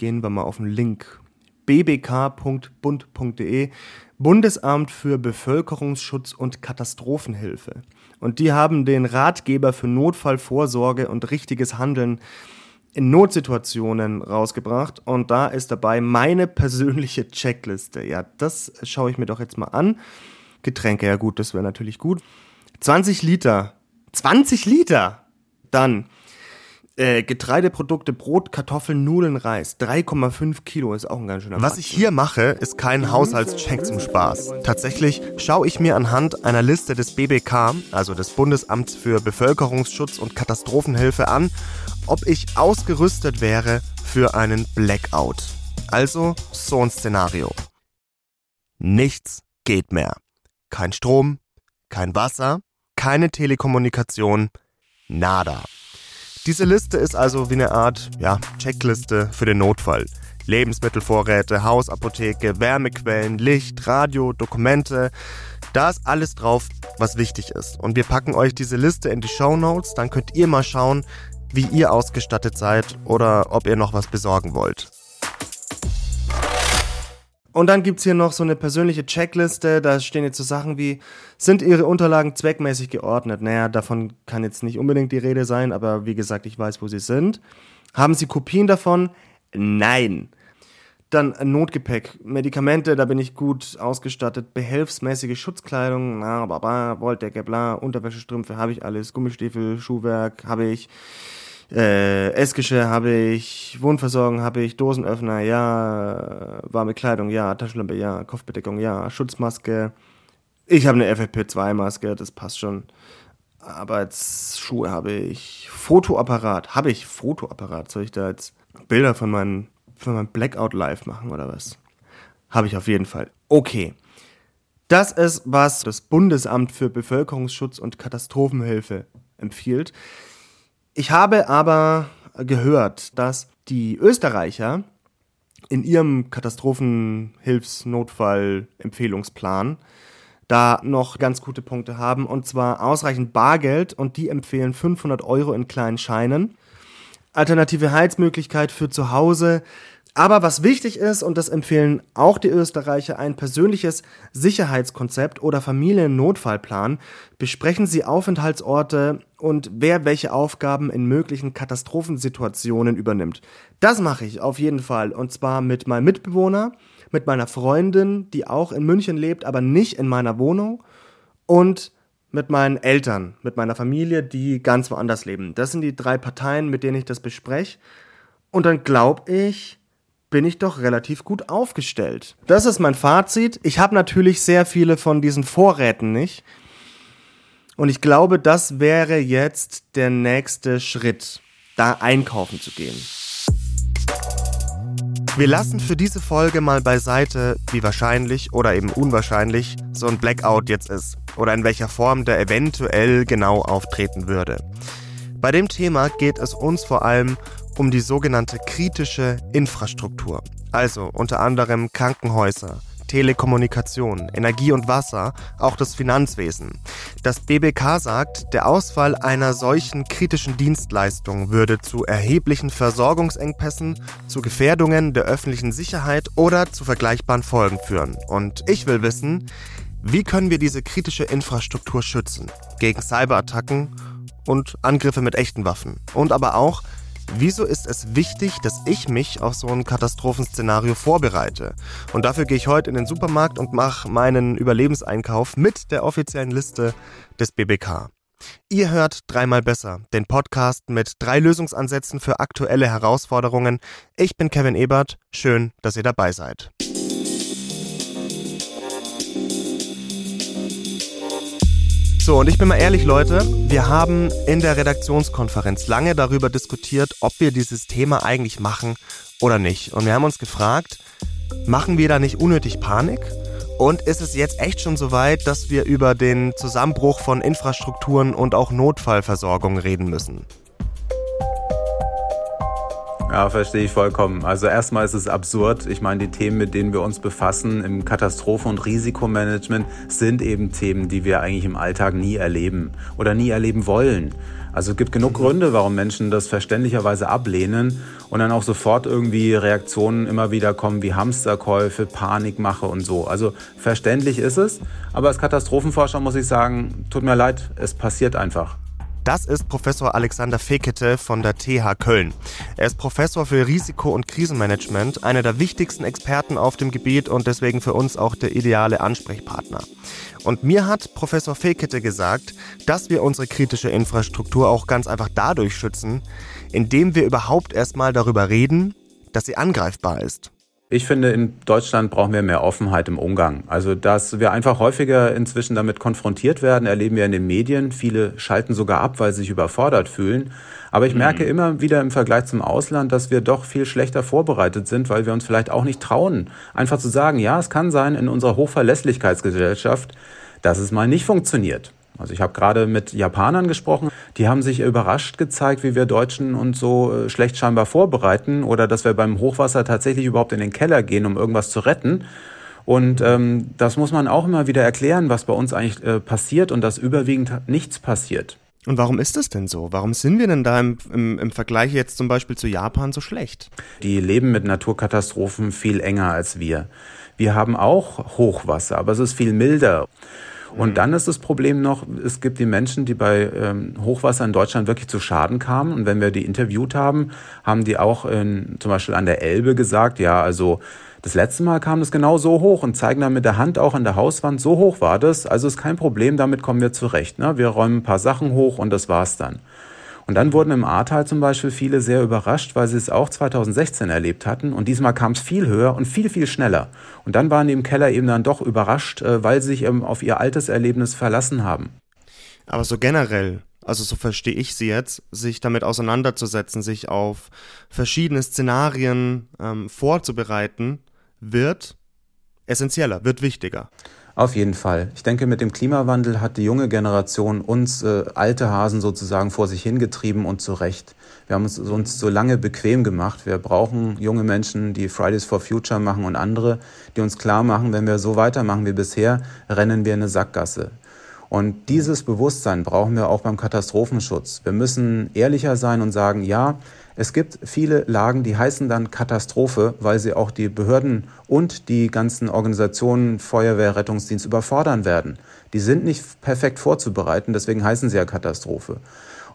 gehen wir mal auf den Link bbk.bund.de Bundesamt für Bevölkerungsschutz und Katastrophenhilfe. Und die haben den Ratgeber für Notfallvorsorge und richtiges Handeln in Notsituationen rausgebracht. Und da ist dabei meine persönliche Checkliste. Ja, das schaue ich mir doch jetzt mal an. Getränke, ja gut, das wäre natürlich gut. 20 Liter. 20 Liter! Dann äh, Getreideprodukte, Brot, Kartoffeln, Nudeln, Reis. 3,5 Kilo ist auch ein ganz schöner Was ich hier mache, ist kein Haushaltscheck zum Spaß. Tatsächlich schaue ich mir anhand einer Liste des BBK, also des Bundesamts für Bevölkerungsschutz und Katastrophenhilfe an, ob ich ausgerüstet wäre für einen Blackout. Also so ein Szenario. Nichts geht mehr. Kein Strom, kein Wasser, keine Telekommunikation, nada. Diese Liste ist also wie eine Art ja, Checkliste für den Notfall. Lebensmittelvorräte, Hausapotheke, Wärmequellen, Licht, Radio, Dokumente. Da ist alles drauf, was wichtig ist. Und wir packen euch diese Liste in die Show Notes, dann könnt ihr mal schauen, wie ihr ausgestattet seid oder ob ihr noch was besorgen wollt. Und dann gibt es hier noch so eine persönliche Checkliste, da stehen jetzt so Sachen wie, sind Ihre Unterlagen zweckmäßig geordnet? Naja, davon kann jetzt nicht unbedingt die Rede sein, aber wie gesagt, ich weiß, wo sie sind. Haben Sie Kopien davon? Nein. Dann Notgepäck, Medikamente, da bin ich gut ausgestattet, behelfsmäßige Schutzkleidung, na, baba, Wolldecke, bla, Unterwäschestrümpfe, habe ich alles, Gummistiefel, Schuhwerk, habe ich. Äh, Essgeschirr habe ich, Wohnversorgung habe ich, Dosenöffner, ja, warme Kleidung, ja, Taschenlampe, ja, Kopfbedeckung, ja, Schutzmaske. Ich habe eine FFP2-Maske, das passt schon. Arbeitsschuhe habe ich, Fotoapparat, habe ich Fotoapparat? Soll ich da jetzt Bilder von meinem, von meinem Blackout live machen oder was? Habe ich auf jeden Fall. Okay. Das ist, was das Bundesamt für Bevölkerungsschutz und Katastrophenhilfe empfiehlt. Ich habe aber gehört, dass die Österreicher in ihrem Katastrophenhilfsnotfall-Empfehlungsplan da noch ganz gute Punkte haben und zwar ausreichend Bargeld und die empfehlen 500 Euro in kleinen Scheinen. Alternative Heizmöglichkeit für zu Hause aber was wichtig ist, und das empfehlen auch die Österreicher, ein persönliches Sicherheitskonzept oder Familiennotfallplan. Besprechen Sie Aufenthaltsorte und wer welche Aufgaben in möglichen Katastrophensituationen übernimmt. Das mache ich auf jeden Fall. Und zwar mit meinem Mitbewohner, mit meiner Freundin, die auch in München lebt, aber nicht in meiner Wohnung. Und mit meinen Eltern, mit meiner Familie, die ganz woanders leben. Das sind die drei Parteien, mit denen ich das bespreche. Und dann glaube ich, bin ich doch relativ gut aufgestellt. Das ist mein Fazit. Ich habe natürlich sehr viele von diesen Vorräten nicht. Und ich glaube, das wäre jetzt der nächste Schritt, da einkaufen zu gehen. Wir lassen für diese Folge mal beiseite, wie wahrscheinlich oder eben unwahrscheinlich so ein Blackout jetzt ist oder in welcher Form der eventuell genau auftreten würde. Bei dem Thema geht es uns vor allem um die sogenannte kritische Infrastruktur, also unter anderem Krankenhäuser, Telekommunikation, Energie und Wasser, auch das Finanzwesen. Das BBK sagt, der Ausfall einer solchen kritischen Dienstleistung würde zu erheblichen Versorgungsengpässen, zu Gefährdungen der öffentlichen Sicherheit oder zu vergleichbaren Folgen führen. Und ich will wissen, wie können wir diese kritische Infrastruktur schützen gegen Cyberattacken und Angriffe mit echten Waffen und aber auch Wieso ist es wichtig, dass ich mich auf so ein Katastrophenszenario vorbereite? Und dafür gehe ich heute in den Supermarkt und mache meinen Überlebenseinkauf mit der offiziellen Liste des BBK. Ihr hört dreimal besser, den Podcast mit drei Lösungsansätzen für aktuelle Herausforderungen. Ich bin Kevin Ebert, schön, dass ihr dabei seid. So, und ich bin mal ehrlich, Leute, wir haben in der Redaktionskonferenz lange darüber diskutiert, ob wir dieses Thema eigentlich machen oder nicht. Und wir haben uns gefragt, machen wir da nicht unnötig Panik? Und ist es jetzt echt schon so weit, dass wir über den Zusammenbruch von Infrastrukturen und auch Notfallversorgung reden müssen? Ja, verstehe ich vollkommen. Also erstmal ist es absurd. Ich meine, die Themen, mit denen wir uns befassen im Katastrophen- und Risikomanagement, sind eben Themen, die wir eigentlich im Alltag nie erleben oder nie erleben wollen. Also es gibt genug Gründe, warum Menschen das verständlicherweise ablehnen und dann auch sofort irgendwie Reaktionen immer wieder kommen wie Hamsterkäufe, Panikmache und so. Also verständlich ist es, aber als Katastrophenforscher muss ich sagen, tut mir leid, es passiert einfach. Das ist Professor Alexander Fekete von der TH Köln. Er ist Professor für Risiko- und Krisenmanagement, einer der wichtigsten Experten auf dem Gebiet und deswegen für uns auch der ideale Ansprechpartner. Und mir hat Professor Fekete gesagt, dass wir unsere kritische Infrastruktur auch ganz einfach dadurch schützen, indem wir überhaupt erstmal darüber reden, dass sie angreifbar ist. Ich finde, in Deutschland brauchen wir mehr Offenheit im Umgang. Also, dass wir einfach häufiger inzwischen damit konfrontiert werden, erleben wir in den Medien. Viele schalten sogar ab, weil sie sich überfordert fühlen. Aber ich merke mhm. immer wieder im Vergleich zum Ausland, dass wir doch viel schlechter vorbereitet sind, weil wir uns vielleicht auch nicht trauen, einfach zu sagen, ja, es kann sein in unserer Hochverlässlichkeitsgesellschaft, dass es mal nicht funktioniert. Also ich habe gerade mit Japanern gesprochen, die haben sich überrascht gezeigt, wie wir Deutschen uns so äh, schlecht scheinbar vorbereiten oder dass wir beim Hochwasser tatsächlich überhaupt in den Keller gehen, um irgendwas zu retten. Und ähm, das muss man auch immer wieder erklären, was bei uns eigentlich äh, passiert und dass überwiegend nichts passiert. Und warum ist das denn so? Warum sind wir denn da im, im, im, Vergleich jetzt zum Beispiel zu Japan so schlecht? Die leben mit Naturkatastrophen viel enger als wir. Wir haben auch Hochwasser, aber es ist viel milder. Und dann ist das Problem noch, es gibt die Menschen, die bei ähm, Hochwasser in Deutschland wirklich zu Schaden kamen. Und wenn wir die interviewt haben, haben die auch in, zum Beispiel an der Elbe gesagt, ja, also das letzte Mal kam es genau so hoch und zeigen dann mit der Hand auch an der Hauswand, so hoch war das. Also ist kein Problem, damit kommen wir zurecht. Ne? Wir räumen ein paar Sachen hoch und das war's dann. Und dann wurden im Ahrtal zum Beispiel viele sehr überrascht, weil sie es auch 2016 erlebt hatten. Und diesmal kam es viel höher und viel, viel schneller. Und dann waren die im Keller eben dann doch überrascht, äh, weil sie sich eben auf ihr altes Erlebnis verlassen haben. Aber so generell, also so verstehe ich sie jetzt, sich damit auseinanderzusetzen, sich auf verschiedene Szenarien ähm, vorzubereiten, wird essentieller, wird wichtiger. Auf jeden Fall. Ich denke, mit dem Klimawandel hat die junge Generation uns äh, alte Hasen sozusagen vor sich hingetrieben und zu Recht. Wir haben es uns so lange bequem gemacht. Wir brauchen junge Menschen, die Fridays for Future machen und andere, die uns klar machen, wenn wir so weitermachen wie bisher, rennen wir in eine Sackgasse. Und dieses Bewusstsein brauchen wir auch beim Katastrophenschutz. Wir müssen ehrlicher sein und sagen, ja, es gibt viele Lagen, die heißen dann Katastrophe, weil sie auch die Behörden und die ganzen Organisationen, Feuerwehr, Rettungsdienst überfordern werden. Die sind nicht perfekt vorzubereiten, deswegen heißen sie ja Katastrophe.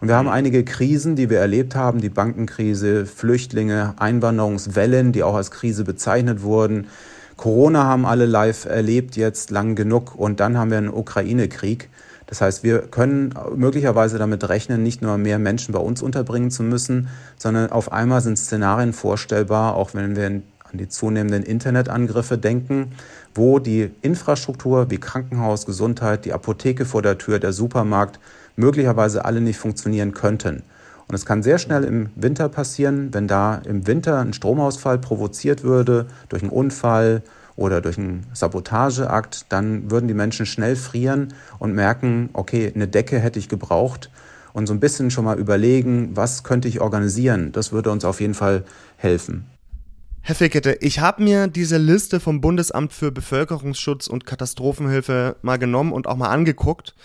Und wir haben einige Krisen, die wir erlebt haben, die Bankenkrise, Flüchtlinge, Einwanderungswellen, die auch als Krise bezeichnet wurden. Corona haben alle live erlebt, jetzt lang genug. Und dann haben wir einen Ukraine-Krieg. Das heißt, wir können möglicherweise damit rechnen, nicht nur mehr Menschen bei uns unterbringen zu müssen, sondern auf einmal sind Szenarien vorstellbar, auch wenn wir an die zunehmenden Internetangriffe denken, wo die Infrastruktur wie Krankenhaus, Gesundheit, die Apotheke vor der Tür, der Supermarkt möglicherweise alle nicht funktionieren könnten. Und es kann sehr schnell im Winter passieren, wenn da im Winter ein Stromausfall provoziert würde durch einen Unfall, oder durch einen Sabotageakt, dann würden die Menschen schnell frieren und merken, okay, eine Decke hätte ich gebraucht und so ein bisschen schon mal überlegen, was könnte ich organisieren. Das würde uns auf jeden Fall helfen. Herr Fickete, ich habe mir diese Liste vom Bundesamt für Bevölkerungsschutz und Katastrophenhilfe mal genommen und auch mal angeguckt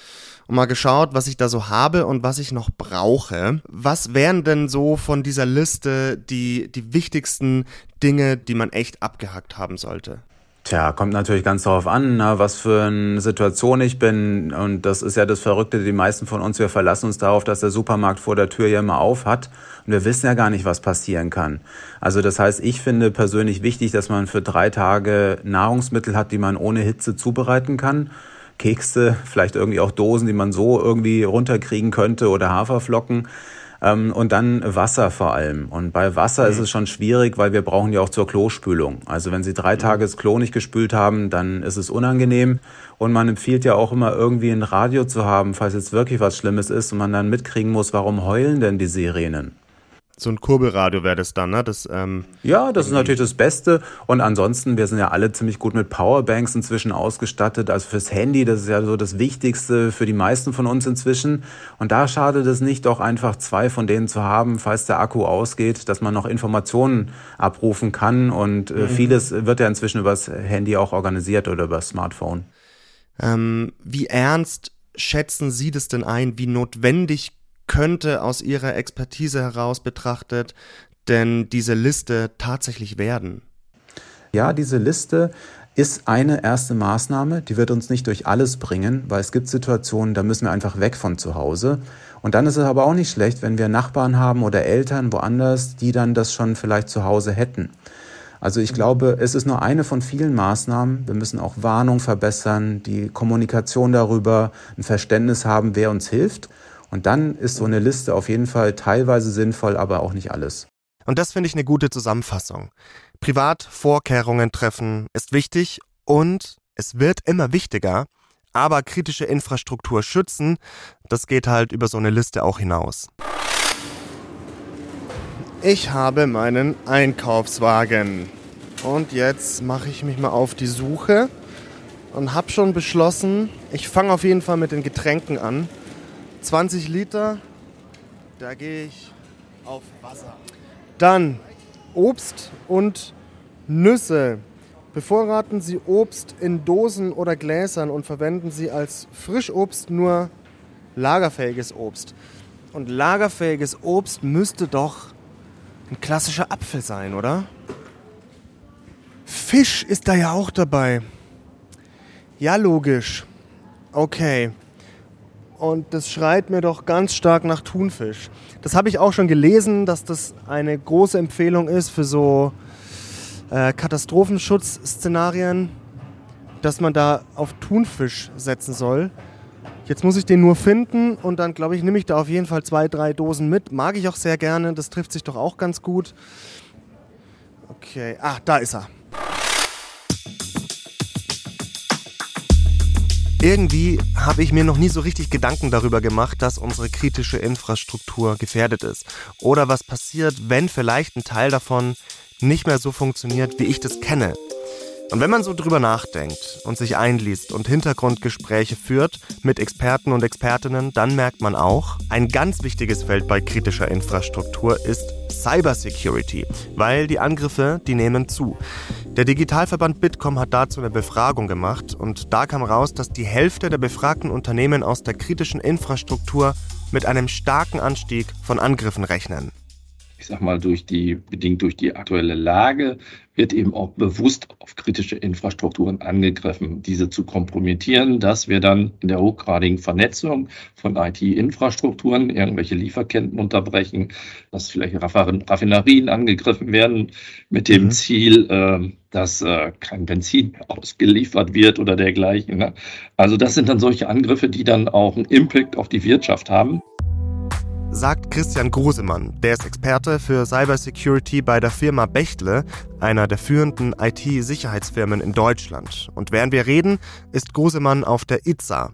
und mal geschaut, was ich da so habe und was ich noch brauche. Was wären denn so von dieser Liste die, die wichtigsten Dinge, die man echt abgehackt haben sollte? Tja, kommt natürlich ganz darauf an, na, was für eine Situation ich bin. Und das ist ja das Verrückte, die meisten von uns, wir verlassen uns darauf, dass der Supermarkt vor der Tür ja immer auf hat. Und wir wissen ja gar nicht, was passieren kann. Also das heißt, ich finde persönlich wichtig, dass man für drei Tage Nahrungsmittel hat, die man ohne Hitze zubereiten kann. Kekse, vielleicht irgendwie auch Dosen, die man so irgendwie runterkriegen könnte oder Haferflocken. Ähm, und dann Wasser vor allem. Und bei Wasser mhm. ist es schon schwierig, weil wir brauchen ja auch zur Klospülung. Also wenn Sie drei mhm. Tage das Klo nicht gespült haben, dann ist es unangenehm. Und man empfiehlt ja auch immer irgendwie ein Radio zu haben, falls jetzt wirklich was Schlimmes ist und man dann mitkriegen muss, warum heulen denn die Sirenen? So ein Kurbelradio wäre das dann, ne? Das, ähm, ja, das ist natürlich das Beste. Und ansonsten, wir sind ja alle ziemlich gut mit Powerbanks inzwischen ausgestattet. Also fürs Handy, das ist ja so das Wichtigste für die meisten von uns inzwischen. Und da schadet es nicht, doch einfach zwei von denen zu haben, falls der Akku ausgeht, dass man noch Informationen abrufen kann. Und äh, mhm. vieles wird ja inzwischen übers Handy auch organisiert oder über Smartphone. Ähm, wie ernst schätzen Sie das denn ein? Wie notwendig könnte aus Ihrer Expertise heraus betrachtet denn diese Liste tatsächlich werden? Ja, diese Liste ist eine erste Maßnahme, die wird uns nicht durch alles bringen, weil es gibt Situationen, da müssen wir einfach weg von zu Hause. Und dann ist es aber auch nicht schlecht, wenn wir Nachbarn haben oder Eltern woanders, die dann das schon vielleicht zu Hause hätten. Also ich glaube, es ist nur eine von vielen Maßnahmen. Wir müssen auch Warnung verbessern, die Kommunikation darüber, ein Verständnis haben, wer uns hilft. Und dann ist so eine Liste auf jeden Fall teilweise sinnvoll, aber auch nicht alles. Und das finde ich eine gute Zusammenfassung. Privat Vorkehrungen treffen ist wichtig und es wird immer wichtiger, aber kritische Infrastruktur schützen, das geht halt über so eine Liste auch hinaus. Ich habe meinen Einkaufswagen und jetzt mache ich mich mal auf die Suche und habe schon beschlossen, ich fange auf jeden Fall mit den Getränken an. 20 Liter, da gehe ich auf Wasser. Dann Obst und Nüsse. Bevorraten Sie Obst in Dosen oder Gläsern und verwenden Sie als Frischobst nur lagerfähiges Obst. Und lagerfähiges Obst müsste doch ein klassischer Apfel sein, oder? Fisch ist da ja auch dabei. Ja, logisch. Okay. Und das schreit mir doch ganz stark nach Thunfisch. Das habe ich auch schon gelesen, dass das eine große Empfehlung ist für so äh, Katastrophenschutzszenarien, dass man da auf Thunfisch setzen soll. Jetzt muss ich den nur finden und dann, glaube ich, nehme ich da auf jeden Fall zwei, drei Dosen mit. Mag ich auch sehr gerne, das trifft sich doch auch ganz gut. Okay, ah, da ist er. Irgendwie habe ich mir noch nie so richtig Gedanken darüber gemacht, dass unsere kritische Infrastruktur gefährdet ist. Oder was passiert, wenn vielleicht ein Teil davon nicht mehr so funktioniert, wie ich das kenne. Und wenn man so drüber nachdenkt und sich einliest und Hintergrundgespräche führt mit Experten und Expertinnen, dann merkt man auch, ein ganz wichtiges Feld bei kritischer Infrastruktur ist Cybersecurity, weil die Angriffe, die nehmen zu. Der Digitalverband Bitkom hat dazu eine Befragung gemacht und da kam raus, dass die Hälfte der befragten Unternehmen aus der kritischen Infrastruktur mit einem starken Anstieg von Angriffen rechnen ich sag mal, durch die, bedingt durch die aktuelle Lage, wird eben auch bewusst auf kritische Infrastrukturen angegriffen, diese zu kompromittieren, dass wir dann in der hochgradigen Vernetzung von IT-Infrastrukturen irgendwelche Lieferketten unterbrechen, dass vielleicht Raffinerien angegriffen werden mit dem mhm. Ziel, äh, dass äh, kein Benzin mehr ausgeliefert wird oder dergleichen. Ne? Also das sind dann solche Angriffe, die dann auch einen Impact auf die Wirtschaft haben sagt Christian Grusemann. Der ist Experte für Cybersecurity bei der Firma Bechtle, einer der führenden IT-Sicherheitsfirmen in Deutschland. Und während wir reden, ist Grusemann auf der ITSA.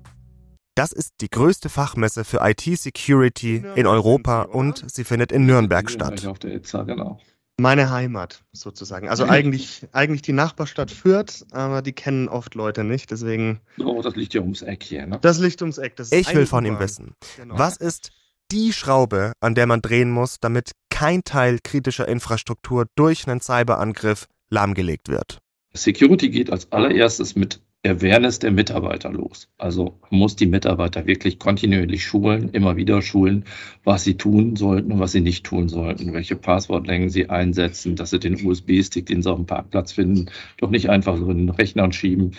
Das ist die größte Fachmesse für IT-Security in Europa und sie findet in Nürnberg statt. Auf der ITSA, genau. Meine Heimat sozusagen. Also eigentlich, eigentlich die Nachbarstadt Fürth, aber die kennen oft Leute nicht, deswegen. Oh, das liegt ja ums Eck hier, ne? Das liegt ums Eck. ich will von ihm wissen. Genau. Was ist die Schraube, an der man drehen muss, damit kein Teil kritischer Infrastruktur durch einen Cyberangriff lahmgelegt wird. Security geht als allererstes mit Awareness der Mitarbeiter los. Also muss die Mitarbeiter wirklich kontinuierlich schulen, immer wieder schulen, was sie tun sollten und was sie nicht tun sollten, welche Passwortlängen sie einsetzen, dass sie den USB-Stick, den sie auf dem Parkplatz finden, doch nicht einfach so in den Rechner schieben,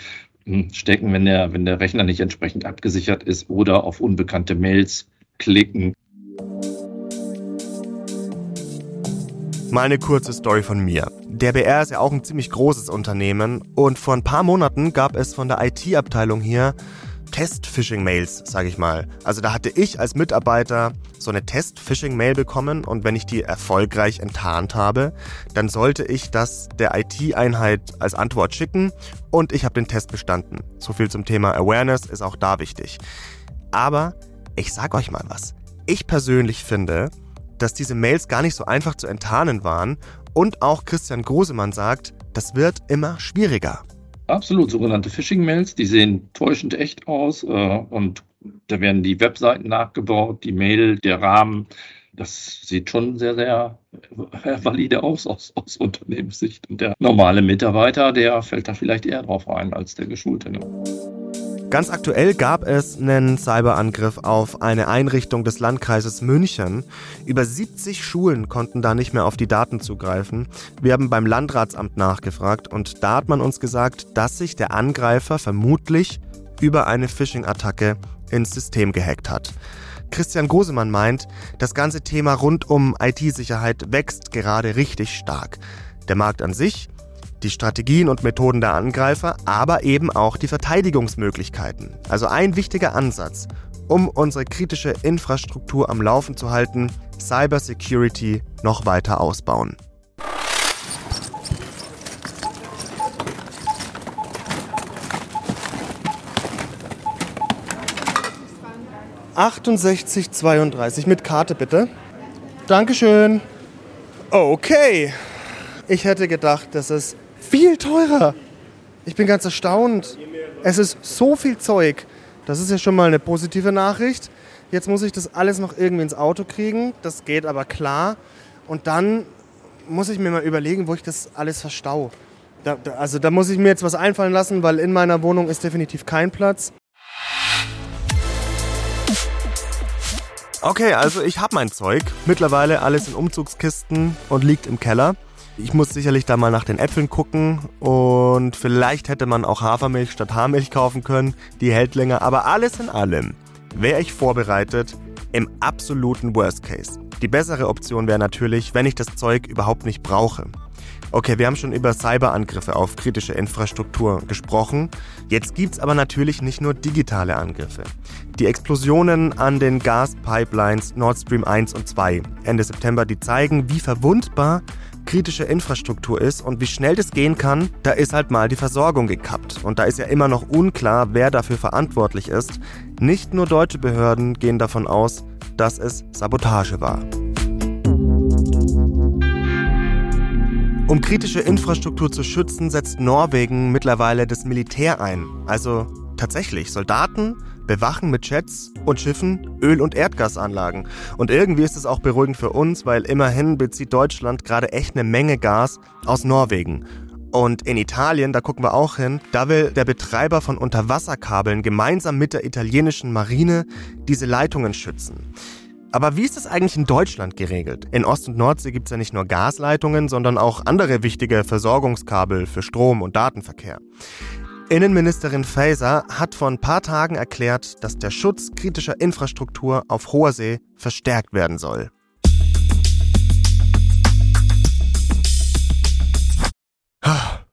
hm, stecken, wenn der, wenn der Rechner nicht entsprechend abgesichert ist oder auf unbekannte Mails klicken. Mal eine kurze Story von mir. Der BR ist ja auch ein ziemlich großes Unternehmen und vor ein paar Monaten gab es von der IT-Abteilung hier Test-Phishing-Mails, sage ich mal. Also da hatte ich als Mitarbeiter so eine Test-Phishing-Mail bekommen und wenn ich die erfolgreich enttarnt habe, dann sollte ich das der IT-Einheit als Antwort schicken und ich habe den Test bestanden. So viel zum Thema Awareness ist auch da wichtig. Aber ich sag euch mal was. Ich persönlich finde, dass diese Mails gar nicht so einfach zu enttarnen waren. Und auch Christian Grosemann sagt, das wird immer schwieriger. Absolut, sogenannte Phishing-Mails, die sehen täuschend echt aus äh, und da werden die Webseiten nachgebaut, die Mail, der Rahmen. Das sieht schon sehr, sehr valide aus, aus aus Unternehmenssicht. Und der normale Mitarbeiter, der fällt da vielleicht eher drauf ein als der Geschulte. Ne? Ganz aktuell gab es einen Cyberangriff auf eine Einrichtung des Landkreises München. Über 70 Schulen konnten da nicht mehr auf die Daten zugreifen. Wir haben beim Landratsamt nachgefragt und da hat man uns gesagt, dass sich der Angreifer vermutlich über eine Phishing-Attacke ins System gehackt hat. Christian Gosemann meint, das ganze Thema rund um IT-Sicherheit wächst gerade richtig stark. Der Markt an sich die Strategien und Methoden der Angreifer, aber eben auch die Verteidigungsmöglichkeiten. Also ein wichtiger Ansatz, um unsere kritische Infrastruktur am Laufen zu halten, Cybersecurity noch weiter ausbauen. ...6832 mit Karte bitte. Dankeschön. Okay. Ich hätte gedacht, das ist viel teurer. Ich bin ganz erstaunt. Es ist so viel Zeug. Das ist ja schon mal eine positive Nachricht. Jetzt muss ich das alles noch irgendwie ins Auto kriegen. Das geht aber klar. Und dann muss ich mir mal überlegen, wo ich das alles verstau. Da, da, also da muss ich mir jetzt was einfallen lassen, weil in meiner Wohnung ist definitiv kein Platz. Okay, also ich habe mein Zeug. Mittlerweile alles in Umzugskisten und liegt im Keller. Ich muss sicherlich da mal nach den Äpfeln gucken und vielleicht hätte man auch Hafermilch statt Haarmilch kaufen können. Die hält länger, aber alles in allem wäre ich vorbereitet im absoluten Worst Case. Die bessere Option wäre natürlich, wenn ich das Zeug überhaupt nicht brauche. Okay, wir haben schon über Cyberangriffe auf kritische Infrastruktur gesprochen. Jetzt gibt's aber natürlich nicht nur digitale Angriffe. Die Explosionen an den Gaspipelines Nord Stream 1 und 2 Ende September, die zeigen, wie verwundbar kritische Infrastruktur ist und wie schnell das gehen kann, da ist halt mal die Versorgung gekappt. Und da ist ja immer noch unklar, wer dafür verantwortlich ist. Nicht nur deutsche Behörden gehen davon aus, dass es Sabotage war. Um kritische Infrastruktur zu schützen, setzt Norwegen mittlerweile das Militär ein. Also tatsächlich Soldaten bewachen mit Jets und Schiffen Öl- und Erdgasanlagen. Und irgendwie ist es auch beruhigend für uns, weil immerhin bezieht Deutschland gerade echt eine Menge Gas aus Norwegen. Und in Italien, da gucken wir auch hin, da will der Betreiber von Unterwasserkabeln gemeinsam mit der italienischen Marine diese Leitungen schützen. Aber wie ist das eigentlich in Deutschland geregelt? In Ost- und Nordsee gibt es ja nicht nur Gasleitungen, sondern auch andere wichtige Versorgungskabel für Strom- und Datenverkehr. Innenministerin Faeser hat vor ein paar Tagen erklärt, dass der Schutz kritischer Infrastruktur auf hoher See verstärkt werden soll.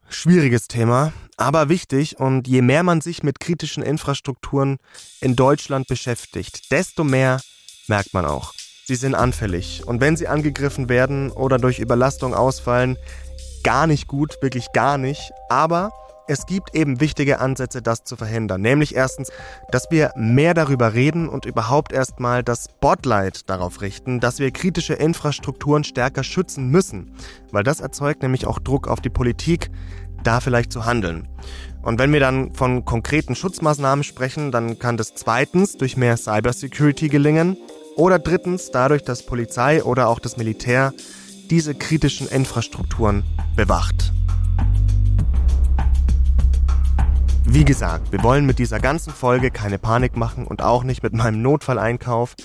Schwieriges Thema, aber wichtig und je mehr man sich mit kritischen Infrastrukturen in Deutschland beschäftigt, desto mehr merkt man auch. Sie sind anfällig und wenn sie angegriffen werden oder durch Überlastung ausfallen, gar nicht gut, wirklich gar nicht, aber es gibt eben wichtige Ansätze, das zu verhindern. Nämlich erstens, dass wir mehr darüber reden und überhaupt erstmal das Spotlight darauf richten, dass wir kritische Infrastrukturen stärker schützen müssen. Weil das erzeugt nämlich auch Druck auf die Politik, da vielleicht zu handeln. Und wenn wir dann von konkreten Schutzmaßnahmen sprechen, dann kann das zweitens durch mehr Cybersecurity gelingen oder drittens dadurch, dass Polizei oder auch das Militär diese kritischen Infrastrukturen bewacht. Wie gesagt, wir wollen mit dieser ganzen Folge keine Panik machen und auch nicht mit meinem Notfalleinkauf.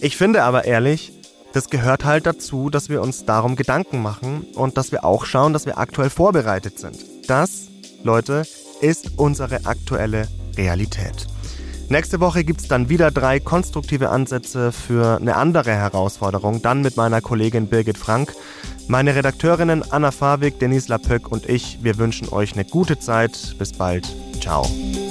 Ich finde aber ehrlich, das gehört halt dazu, dass wir uns darum Gedanken machen und dass wir auch schauen, dass wir aktuell vorbereitet sind. Das, Leute, ist unsere aktuelle Realität. Nächste Woche gibt es dann wieder drei konstruktive Ansätze für eine andere Herausforderung, dann mit meiner Kollegin Birgit Frank. Meine Redakteurinnen Anna Fawig, Denise Lapöck und ich, wir wünschen euch eine gute Zeit. Bis bald. Ciao.